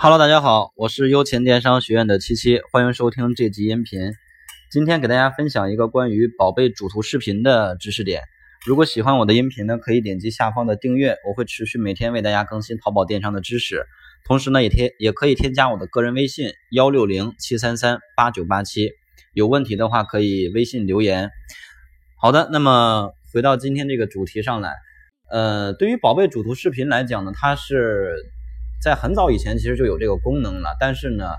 Hello，大家好，我是优钱电商学院的七七，欢迎收听这集音频。今天给大家分享一个关于宝贝主图视频的知识点。如果喜欢我的音频呢，可以点击下方的订阅，我会持续每天为大家更新淘宝电商的知识。同时呢，也添也可以添加我的个人微信幺六零七三三八九八七，有问题的话可以微信留言。好的，那么回到今天这个主题上来，呃，对于宝贝主图视频来讲呢，它是在很早以前其实就有这个功能了，但是呢，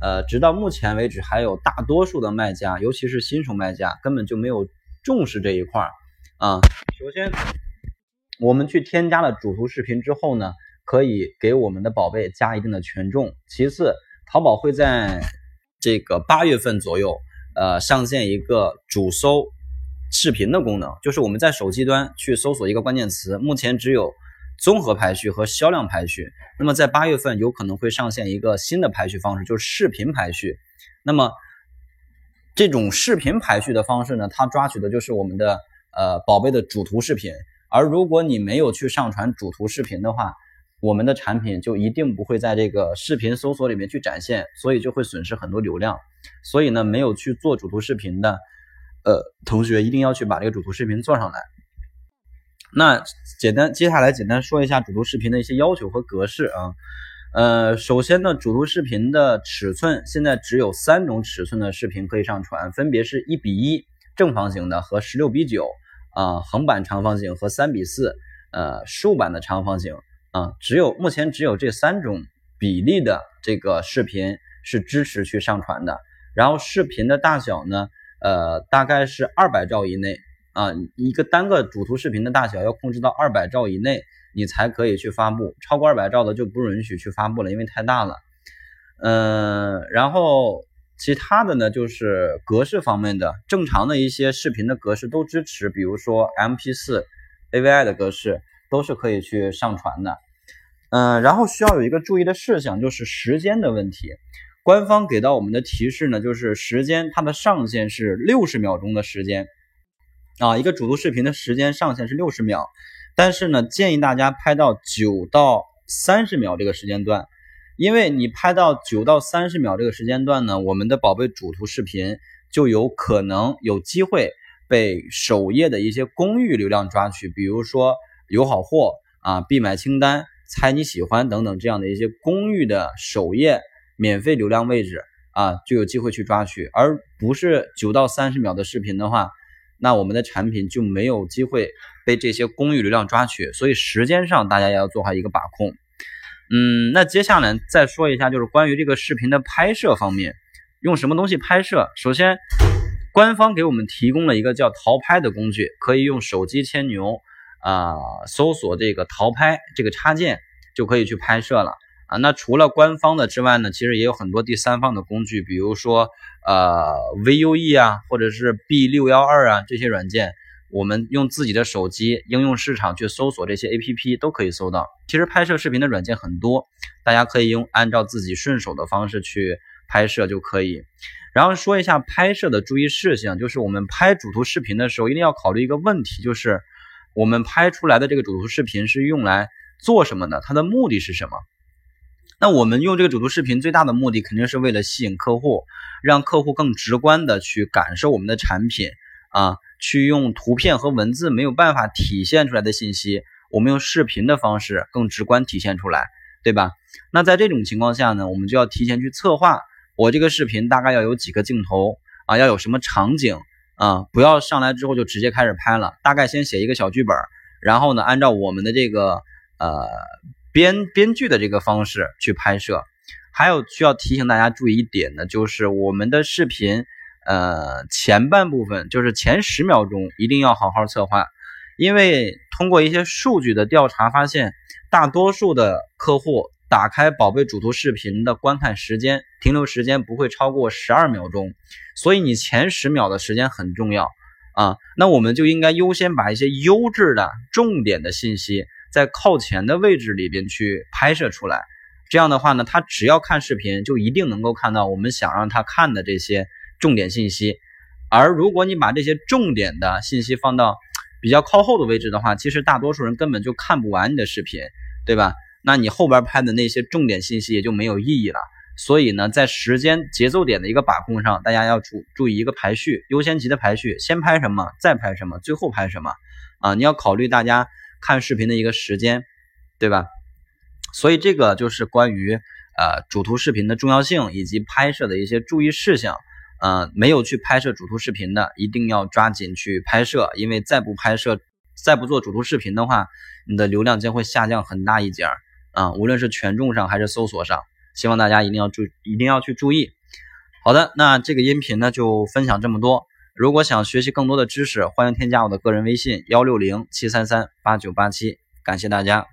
呃，直到目前为止，还有大多数的卖家，尤其是新手卖家，根本就没有重视这一块儿啊。首先，我们去添加了主图视频之后呢。可以给我们的宝贝加一定的权重。其次，淘宝会在这个八月份左右，呃，上线一个主搜视频的功能，就是我们在手机端去搜索一个关键词，目前只有综合排序和销量排序。那么在八月份有可能会上线一个新的排序方式，就是视频排序。那么这种视频排序的方式呢，它抓取的就是我们的呃宝贝的主图视频。而如果你没有去上传主图视频的话，我们的产品就一定不会在这个视频搜索里面去展现，所以就会损失很多流量。所以呢，没有去做主图视频的，呃，同学一定要去把这个主图视频做上来。那简单，接下来简单说一下主图视频的一些要求和格式啊。呃，首先呢，主图视频的尺寸现在只有三种尺寸的视频可以上传，分别是一比一正方形的和十六比九啊横版长方形和三比四呃竖版的长方形。啊，只有目前只有这三种比例的这个视频是支持去上传的。然后视频的大小呢，呃，大概是二百兆以内啊，一个单个主图视频的大小要控制到二百兆以内，你才可以去发布。超过二百兆的就不允许去发布了，因为太大了。嗯，然后其他的呢，就是格式方面的，正常的一些视频的格式都支持，比如说 MP4、AVI 的格式。都是可以去上传的，嗯，然后需要有一个注意的事项，就是时间的问题。官方给到我们的提示呢，就是时间它的上限是六十秒钟的时间啊，一个主图视频的时间上限是六十秒，但是呢，建议大家拍到九到三十秒这个时间段，因为你拍到九到三十秒这个时间段呢，我们的宝贝主图视频就有可能有机会被首页的一些公域流量抓取，比如说。有好货啊，必买清单、猜你喜欢等等这样的一些公域的首页免费流量位置啊，就有机会去抓取，而不是九到三十秒的视频的话，那我们的产品就没有机会被这些公域流量抓取。所以时间上大家也要做好一个把控。嗯，那接下来再说一下，就是关于这个视频的拍摄方面，用什么东西拍摄？首先，官方给我们提供了一个叫淘拍的工具，可以用手机牵牛。啊，搜索这个淘拍这个插件就可以去拍摄了啊。那除了官方的之外呢，其实也有很多第三方的工具，比如说呃 VUE 啊，或者是 B 六幺二啊这些软件，我们用自己的手机应用市场去搜索这些 APP 都可以搜到。其实拍摄视频的软件很多，大家可以用按照自己顺手的方式去拍摄就可以。然后说一下拍摄的注意事项，就是我们拍主图视频的时候一定要考虑一个问题，就是。我们拍出来的这个主图视频是用来做什么的？它的目的是什么？那我们用这个主图视频最大的目的肯定是为了吸引客户，让客户更直观的去感受我们的产品啊，去用图片和文字没有办法体现出来的信息，我们用视频的方式更直观体现出来，对吧？那在这种情况下呢，我们就要提前去策划，我这个视频大概要有几个镜头啊，要有什么场景。啊，不要上来之后就直接开始拍了，大概先写一个小剧本，然后呢，按照我们的这个呃编编剧的这个方式去拍摄。还有需要提醒大家注意一点呢，就是我们的视频呃前半部分，就是前十秒钟一定要好好策划，因为通过一些数据的调查发现，大多数的客户。打开宝贝主图视频的观看时间停留时间不会超过十二秒钟，所以你前十秒的时间很重要啊。那我们就应该优先把一些优质的、重点的信息在靠前的位置里边去拍摄出来。这样的话呢，他只要看视频，就一定能够看到我们想让他看的这些重点信息。而如果你把这些重点的信息放到比较靠后的位置的话，其实大多数人根本就看不完你的视频，对吧？那你后边拍的那些重点信息也就没有意义了。所以呢，在时间节奏点的一个把控上，大家要注注意一个排序，优先级的排序，先拍什么，再拍什么，最后拍什么啊？你要考虑大家看视频的一个时间，对吧？所以这个就是关于呃主图视频的重要性以及拍摄的一些注意事项。呃，没有去拍摄主图视频的，一定要抓紧去拍摄，因为再不拍摄，再不做主图视频的话，你的流量将会下降很大一截儿啊，无论是权重上还是搜索上。希望大家一定要注，一定要去注意。好的，那这个音频呢就分享这么多。如果想学习更多的知识，欢迎添加我的个人微信幺六零七三三八九八七。感谢大家。